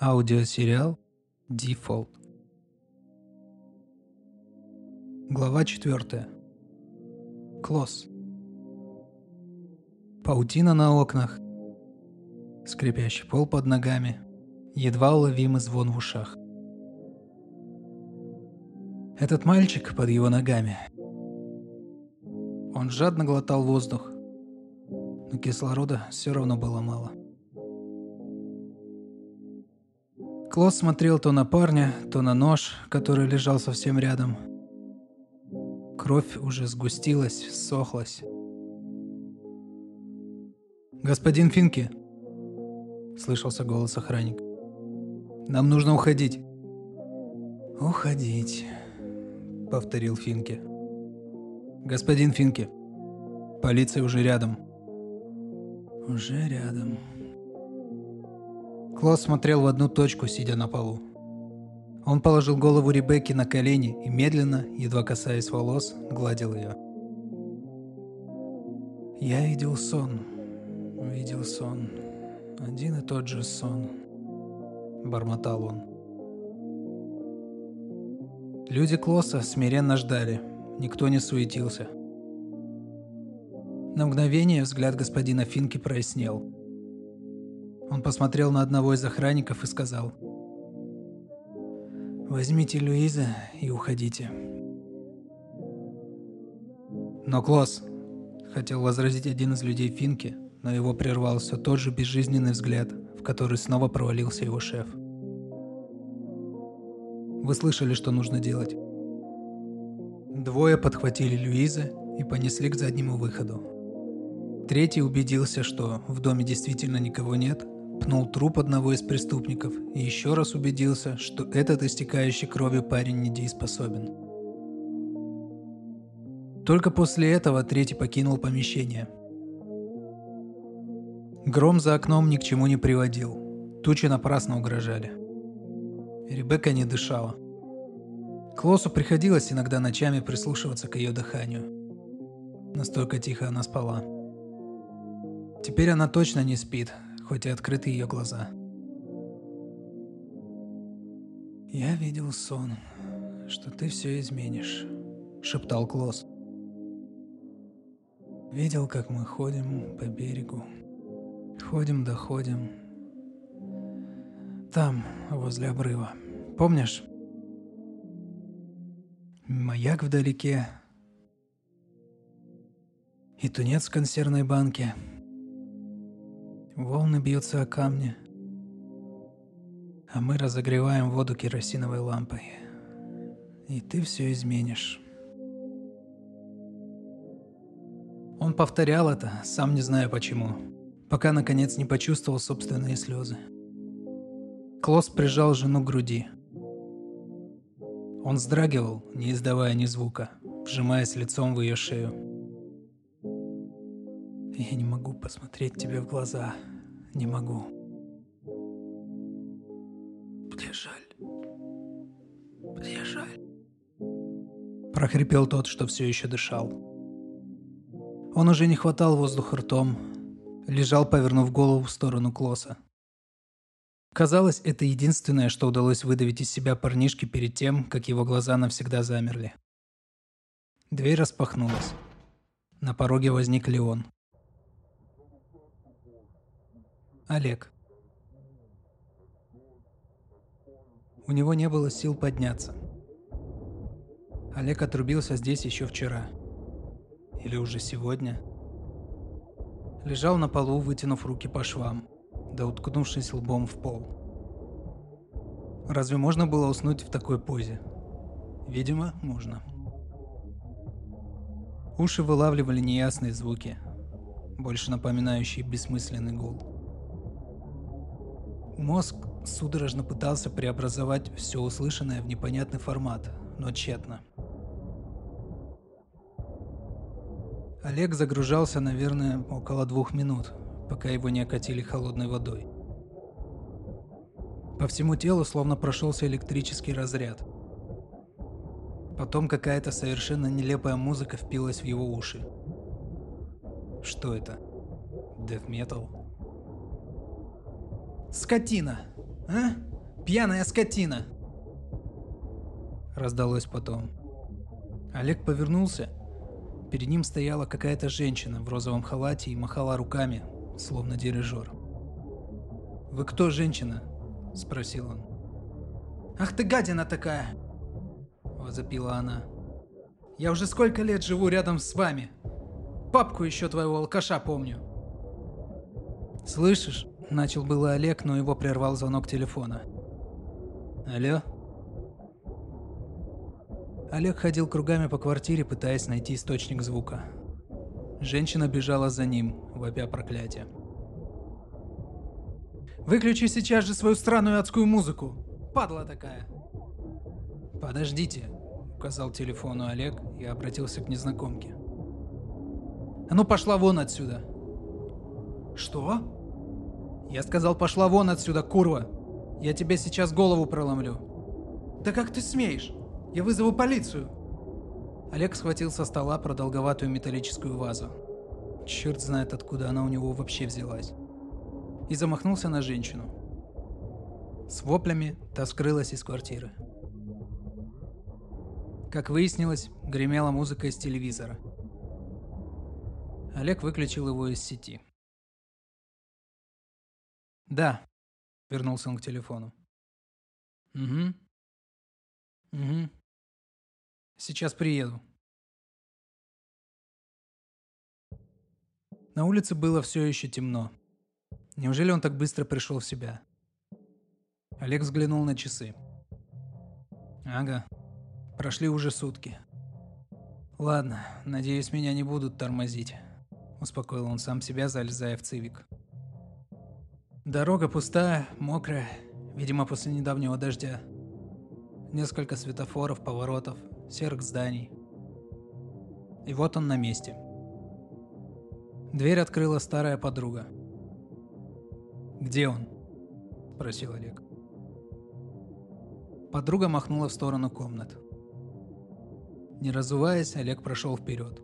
Аудиосериал Default. Глава 4. Клосс. Паутина на окнах. Скрипящий пол под ногами. Едва уловимый звон в ушах. Этот мальчик под его ногами. Он жадно глотал воздух, но кислорода все равно было мало. Клосс смотрел то на парня, то на нож, который лежал совсем рядом. Кровь уже сгустилась, сохлась. «Господин Финки!» – слышался голос охранника. «Нам нужно уходить». «Уходить», – повторил Финки. «Господин Финки, полиция уже рядом». «Уже рядом», Клосс смотрел в одну точку, сидя на полу. Он положил голову Ребекки на колени и медленно, едва касаясь волос, гладил ее. «Я видел сон, видел сон, один и тот же сон», — бормотал он. Люди Клосса смиренно ждали, никто не суетился. На мгновение взгляд господина Финки прояснел — он посмотрел на одного из охранников и сказал. «Возьмите Луиза и уходите». «Но, Клосс!» – хотел возразить один из людей Финки, но его прервал все тот же безжизненный взгляд, в который снова провалился его шеф. «Вы слышали, что нужно делать?» Двое подхватили Люиза и понесли к заднему выходу. Третий убедился, что в доме действительно никого нет, пнул труп одного из преступников и еще раз убедился, что этот истекающий кровью парень недееспособен. Только после этого третий покинул помещение. Гром за окном ни к чему не приводил. Тучи напрасно угрожали. Ребекка не дышала. Клоссу приходилось иногда ночами прислушиваться к ее дыханию. Настолько тихо она спала. Теперь она точно не спит, хоть и открыты ее глаза. «Я видел сон, что ты все изменишь», — шептал Клосс. «Видел, как мы ходим по берегу. Ходим доходим. Там, возле обрыва. Помнишь? Маяк вдалеке. И тунец в консервной банке — Волны бьются о камни, а мы разогреваем воду керосиновой лампой. И ты все изменишь. Он повторял это, сам не зная почему, пока наконец не почувствовал собственные слезы. Клосс прижал жену к груди. Он вздрагивал, не издавая ни звука, вжимаясь лицом в ее шею. Я не могу посмотреть тебе в глаза. Не могу. Мне жаль. Прохрипел тот, что все еще дышал. Он уже не хватал воздух ртом, лежал, повернув голову в сторону Клоса. Казалось, это единственное, что удалось выдавить из себя парнишке перед тем, как его глаза навсегда замерли. Дверь распахнулась. На пороге возник Леон. Олег. У него не было сил подняться. Олег отрубился здесь еще вчера. Или уже сегодня. Лежал на полу, вытянув руки по швам, да уткнувшись лбом в пол. Разве можно было уснуть в такой позе? Видимо, можно. Уши вылавливали неясные звуки, больше напоминающие бессмысленный гул. Мозг судорожно пытался преобразовать все услышанное в непонятный формат, но тщетно. Олег загружался, наверное, около двух минут, пока его не окатили холодной водой. По всему телу словно прошелся электрический разряд. Потом какая-то совершенно нелепая музыка впилась в его уши. Что это? Death Metal? Скотина, а? пьяная скотина!» Раздалось потом. Олег повернулся. Перед ним стояла какая-то женщина в розовом халате и махала руками, словно дирижер. «Вы кто, женщина?» – спросил он. «Ах ты гадина такая!» – возопила она. «Я уже сколько лет живу рядом с вами. Папку еще твоего алкаша помню». «Слышишь?» – начал было Олег, но его прервал звонок телефона. «Алло?» Олег ходил кругами по квартире, пытаясь найти источник звука. Женщина бежала за ним, вопя проклятие. «Выключи сейчас же свою странную адскую музыку! Падла такая!» «Подождите», — указал телефону Олег и обратился к незнакомке. «А ну пошла вон отсюда!» «Что?» «Я сказал, пошла вон отсюда, курва! Я тебе сейчас голову проломлю!» «Да как ты смеешь? Я вызову полицию!» Олег схватил со стола продолговатую металлическую вазу. Черт знает, откуда она у него вообще взялась. И замахнулся на женщину. С воплями та скрылась из квартиры. Как выяснилось, гремела музыка из телевизора. Олег выключил его из сети. «Да», — вернулся он к телефону. «Угу. Угу. Сейчас приеду. На улице было все еще темно. Неужели он так быстро пришел в себя? Олег взглянул на часы. Ага, прошли уже сутки. Ладно, надеюсь, меня не будут тормозить. Успокоил он сам себя, залезая в цивик. Дорога пустая, мокрая, видимо, после недавнего дождя. Несколько светофоров, поворотов, серых зданий. И вот он на месте. Дверь открыла старая подруга. «Где он?» – спросил Олег. Подруга махнула в сторону комнат. Не разуваясь, Олег прошел вперед.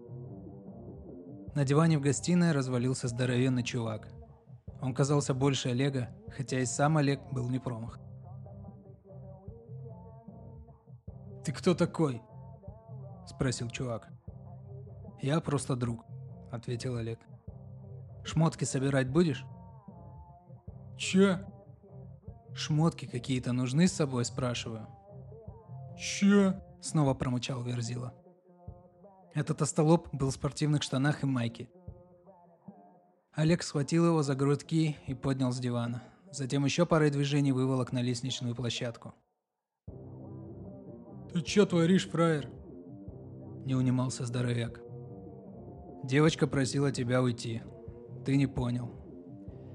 На диване в гостиной развалился здоровенный чувак. Он казался больше Олега, хотя и сам Олег был не промах. «Ты кто такой?» – спросил чувак. «Я просто друг», – ответил Олег. «Шмотки собирать будешь?» «Че?» «Шмотки какие-то нужны с собой?» – спрашиваю. «Че?» – снова промычал Верзила. Этот остолоп был в спортивных штанах и майке. Олег схватил его за грудки и поднял с дивана. Затем еще парой движений выволок на лестничную площадку. «Ты че творишь, фраер?» Не унимался здоровяк. «Девочка просила тебя уйти. Ты не понял.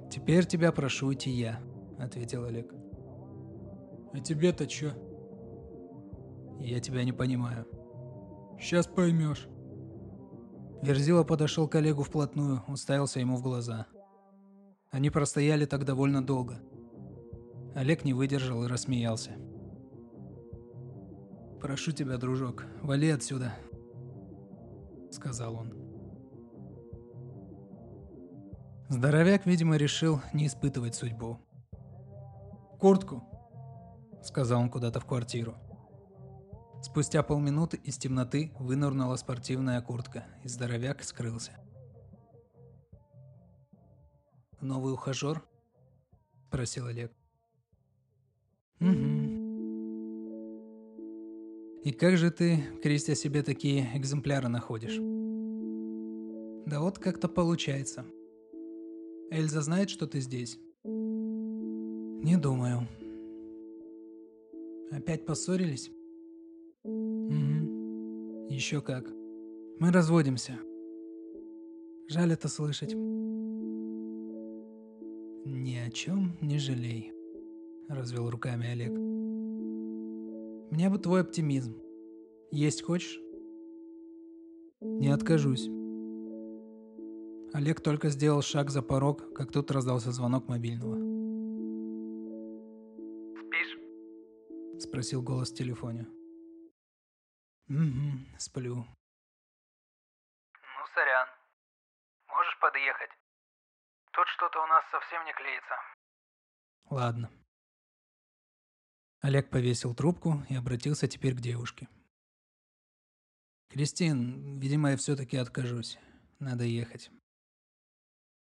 Теперь тебя прошу уйти я», — ответил Олег. «А тебе-то че?» «Я тебя не понимаю». «Сейчас поймешь». Верзила подошел к Олегу вплотную, уставился ему в глаза. Они простояли так довольно долго. Олег не выдержал и рассмеялся. «Прошу тебя, дружок, вали отсюда», — сказал он. Здоровяк, видимо, решил не испытывать судьбу. «Куртку», — сказал он куда-то в квартиру. Спустя полминуты из темноты вынырнула спортивная куртка, и здоровяк скрылся. «Новый ухажер?» – спросил Олег. «Угу», и как же ты, крестя себе такие экземпляры находишь? Да вот как-то получается. Эльза знает, что ты здесь? Не думаю. Опять поссорились? Угу. Еще как. Мы разводимся. Жаль это слышать. Ни о чем не жалей, развел руками Олег. Мне бы твой оптимизм. Есть хочешь? Не откажусь. Олег только сделал шаг за порог, как тут раздался звонок мобильного. «Спишь?» – спросил голос в телефоне. «Угу, сплю». «Ну, сорян. Можешь подъехать? Тут что-то у нас совсем не клеится». «Ладно». Олег повесил трубку и обратился теперь к девушке. «Кристин, видимо, я все-таки откажусь. Надо ехать».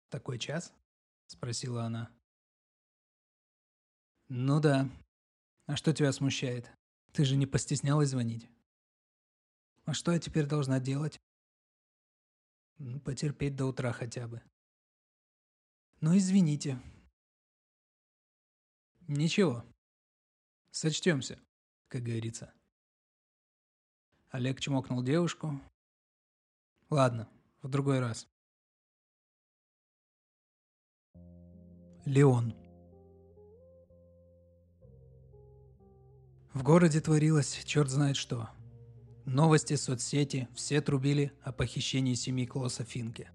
«Такой час?» – спросила она. «Ну да. А что тебя смущает? Ты же не постеснялась звонить». «А что я теперь должна делать?» «Ну, потерпеть до утра хотя бы». «Ну, извините». «Ничего. Сочтемся, как говорится». Олег чмокнул девушку. «Ладно, в другой раз». Леон В городе творилось черт знает что. Новости, соцсети, все трубили о похищении семьи Клоса Финке.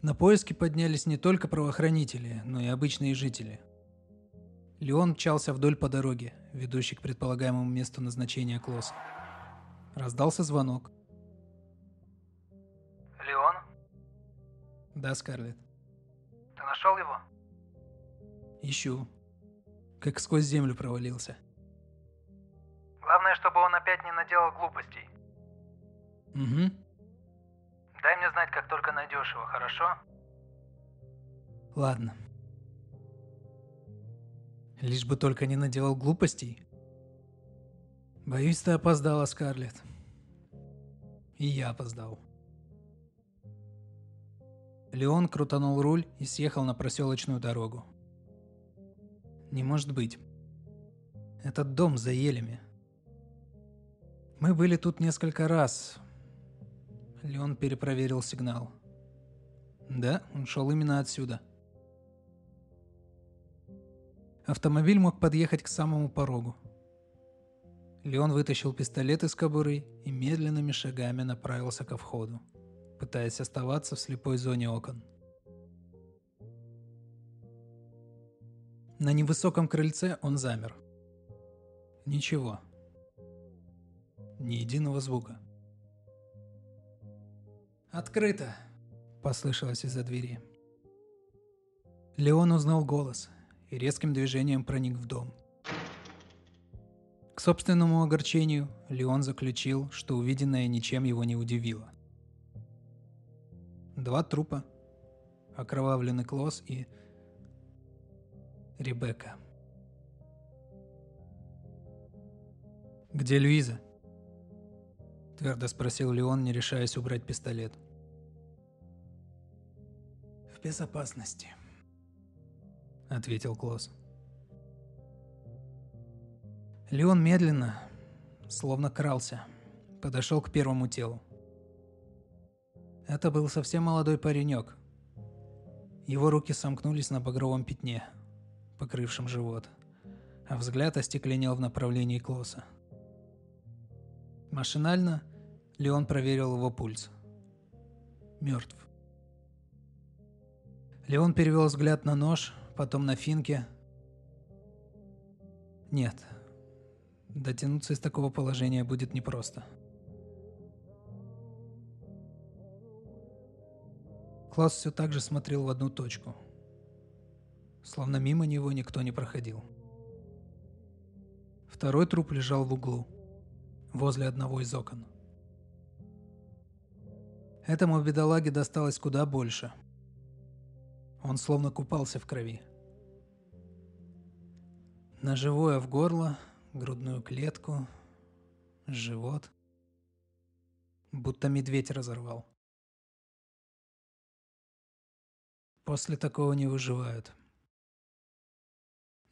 На поиски поднялись не только правоохранители, но и обычные жители. Леон мчался вдоль по дороге, ведущей к предполагаемому месту назначения Клоса. Раздался звонок. Леон, Да, Скарлетт. ты нашел его? Ищу. Как сквозь землю провалился. Главное, чтобы он опять не наделал глупостей. Угу. Дай мне знать, как только найдешь его, хорошо? Ладно. Лишь бы только не наделал глупостей. Боюсь, ты опоздала, Скарлетт. И я опоздал. Леон крутанул руль и съехал на проселочную дорогу. Не может быть. Этот дом за елями. Мы были тут несколько раз. Леон перепроверил сигнал. Да, он шел именно отсюда. Автомобиль мог подъехать к самому порогу. Леон вытащил пистолет из кобуры и медленными шагами направился ко входу, пытаясь оставаться в слепой зоне окон. На невысоком крыльце он замер. Ничего. Ни единого звука. «Открыто!» – послышалось из-за двери. Леон узнал голос и резким движением проник в дом. К собственному огорчению Леон заключил, что увиденное ничем его не удивило. Два трупа, окровавленный Клосс и Ребекка. «Где Люиза?» – твердо спросил Леон, не решаясь убрать пистолет. «В безопасности», – ответил Клосс. Леон медленно, словно крался, подошел к первому телу. Это был совсем молодой паренек. Его руки сомкнулись на багровом пятне, покрывшем живот, а взгляд остекленел в направлении Клосса. Машинально Леон проверил его пульс. Мертв. Леон перевел взгляд на нож, потом на финке. Нет, дотянуться из такого положения будет непросто. Класс все так же смотрел в одну точку, словно мимо него никто не проходил. Второй труп лежал в углу, возле одного из окон. Этому бедолаге досталось куда больше. Он словно купался в крови. Ножевое в горло, грудную клетку, живот. Будто медведь разорвал. После такого не выживают.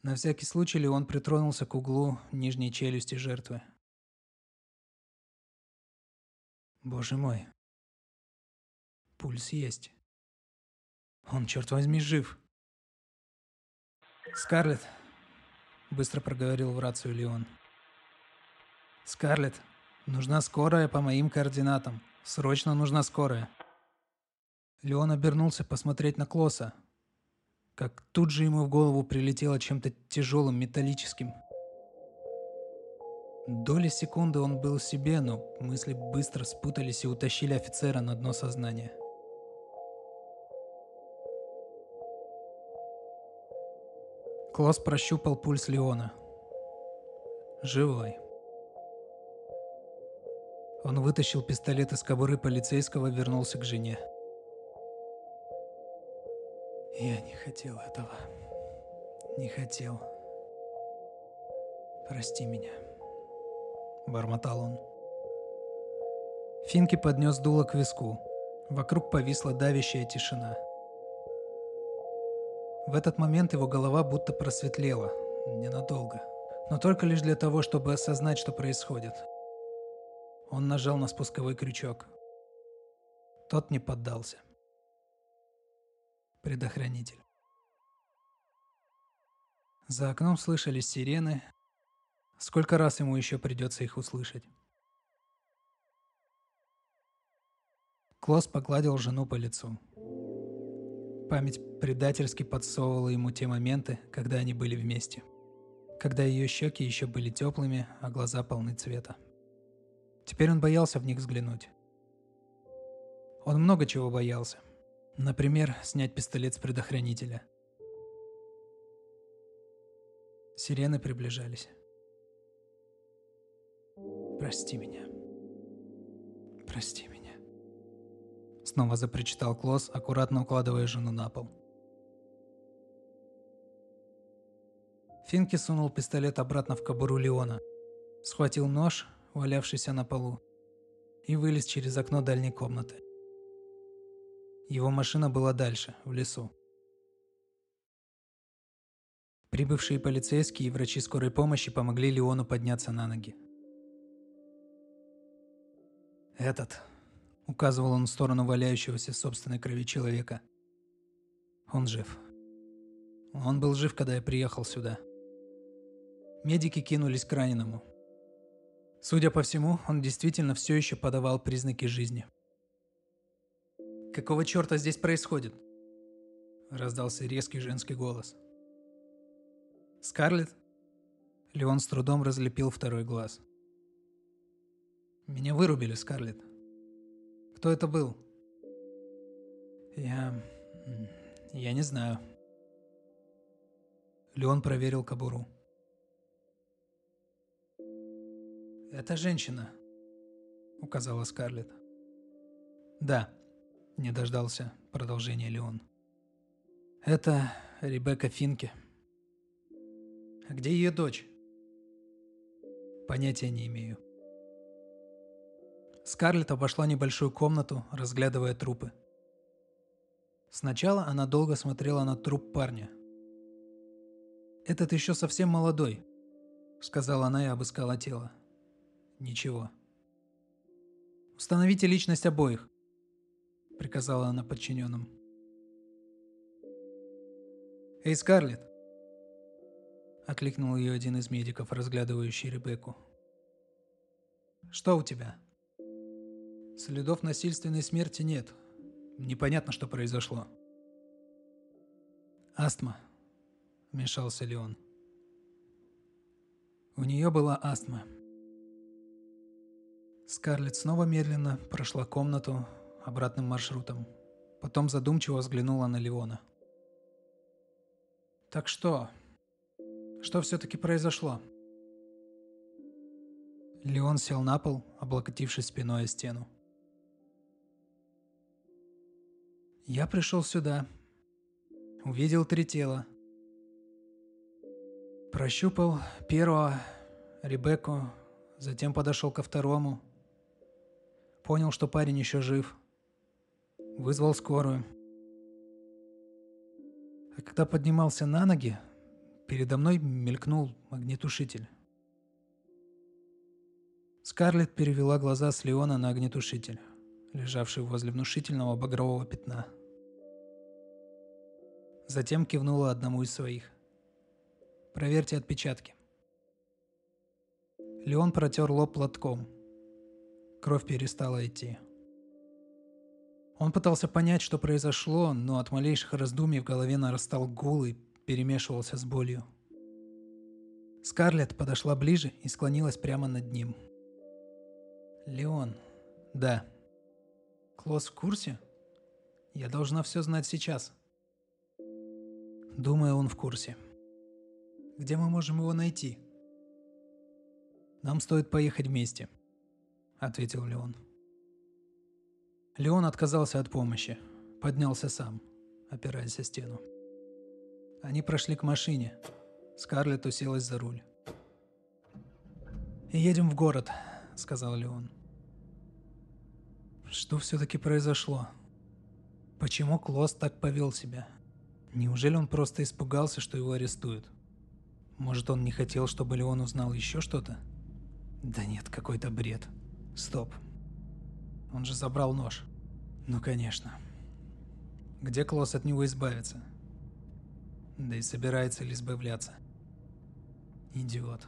На всякий случай Леон притронулся к углу нижней челюсти жертвы. Боже мой. Пульс есть. Он, черт возьми, жив. Скарлетт, быстро проговорил в рацию Леон. Скарлетт, нужна скорая по моим координатам. Срочно нужна скорая. Леон обернулся посмотреть на Клоса, как тут же ему в голову прилетело чем-то тяжелым, металлическим. Доли секунды он был себе, но мысли быстро спутались и утащили офицера на дно сознания. Клосс прощупал пульс Леона. Живой. Он вытащил пистолет из кобуры полицейского и вернулся к жене. Я не хотел этого. Не хотел. Прости меня. Бормотал он. Финки поднес дуло к виску. Вокруг повисла давящая тишина. В этот момент его голова будто просветлела. Ненадолго. Но только лишь для того, чтобы осознать, что происходит. Он нажал на спусковой крючок. Тот не поддался. Предохранитель. За окном слышались сирены. Сколько раз ему еще придется их услышать? Клосс погладил жену по лицу. Память предательски подсовывала ему те моменты, когда они были вместе. Когда ее щеки еще были теплыми, а глаза полны цвета. Теперь он боялся в них взглянуть. Он много чего боялся. Например, снять пистолет с предохранителя. Сирены приближались. «Прости меня. Прости меня». Снова запричитал Клосс, аккуратно укладывая жену на пол. Финки сунул пистолет обратно в кобуру Леона, схватил нож, валявшийся на полу, и вылез через окно дальней комнаты. Его машина была дальше, в лесу. Прибывшие полицейские и врачи скорой помощи помогли Леону подняться на ноги. «Этот», — указывал он в сторону валяющегося собственной крови человека. «Он жив. Он был жив, когда я приехал сюда». Медики кинулись к раненому. Судя по всему, он действительно все еще подавал признаки жизни. «Какого черта здесь происходит?» Раздался резкий женский голос. «Скарлетт?» Леон с трудом разлепил второй глаз. «Меня вырубили, Скарлетт. Кто это был?» «Я... я не знаю». Леон проверил кобуру. «Это женщина», — указала Скарлетт. «Да», — не дождался продолжения Леон. «Это Ребекка Финке». «А где ее дочь?» «Понятия не имею». Скарлетт обошла небольшую комнату, разглядывая трупы. Сначала она долго смотрела на труп парня. «Этот еще совсем молодой», — сказала она и обыскала тело. Ничего. «Установите личность обоих», — приказала она подчиненным. «Эй, Скарлетт!» — окликнул ее один из медиков, разглядывающий Ребекку. «Что у тебя?» «Следов насильственной смерти нет. Непонятно, что произошло». «Астма», — вмешался Леон. У нее была астма. Скарлетт снова медленно прошла комнату обратным маршрутом. Потом задумчиво взглянула на Леона. «Так что? Что все-таки произошло?» Леон сел на пол, облокотившись спиной о стену. «Я пришел сюда. Увидел три тела. Прощупал первого, Ребекку, затем подошел ко второму, Понял, что парень еще жив. Вызвал скорую. А когда поднимался на ноги, передо мной мелькнул огнетушитель. Скарлетт перевела глаза с Леона на огнетушитель, лежавший возле внушительного багрового пятна. Затем кивнула одному из своих. «Проверьте отпечатки». Леон протер лоб платком – Кровь перестала идти. Он пытался понять, что произошло, но от малейших раздумий в голове нарастал гул и перемешивался с болью. Скарлетт подошла ближе и склонилась прямо над ним. «Леон, да. Клосс в курсе? Я должна все знать сейчас». «Думаю, он в курсе. Где мы можем его найти?» Нам стоит поехать вместе, ответил Леон. Леон отказался от помощи, поднялся сам, опираясь о стену. Они прошли к машине. Скарлетт уселась за руль. «Едем в город», — сказал Леон. Что все-таки произошло? Почему Клосс так повел себя? Неужели он просто испугался, что его арестуют? Может, он не хотел, чтобы Леон узнал еще что-то? Да нет, какой-то бред. Стоп. Он же забрал нож. Ну, конечно. Где Клосс от него избавится? Да и собирается ли избавляться? Идиот.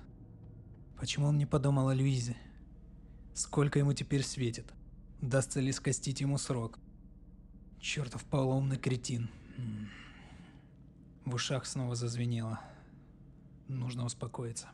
Почему он не подумал о Луизе? Сколько ему теперь светит? Дастся ли скостить ему срок? Чертов полоумный кретин. В ушах снова зазвенело. Нужно успокоиться.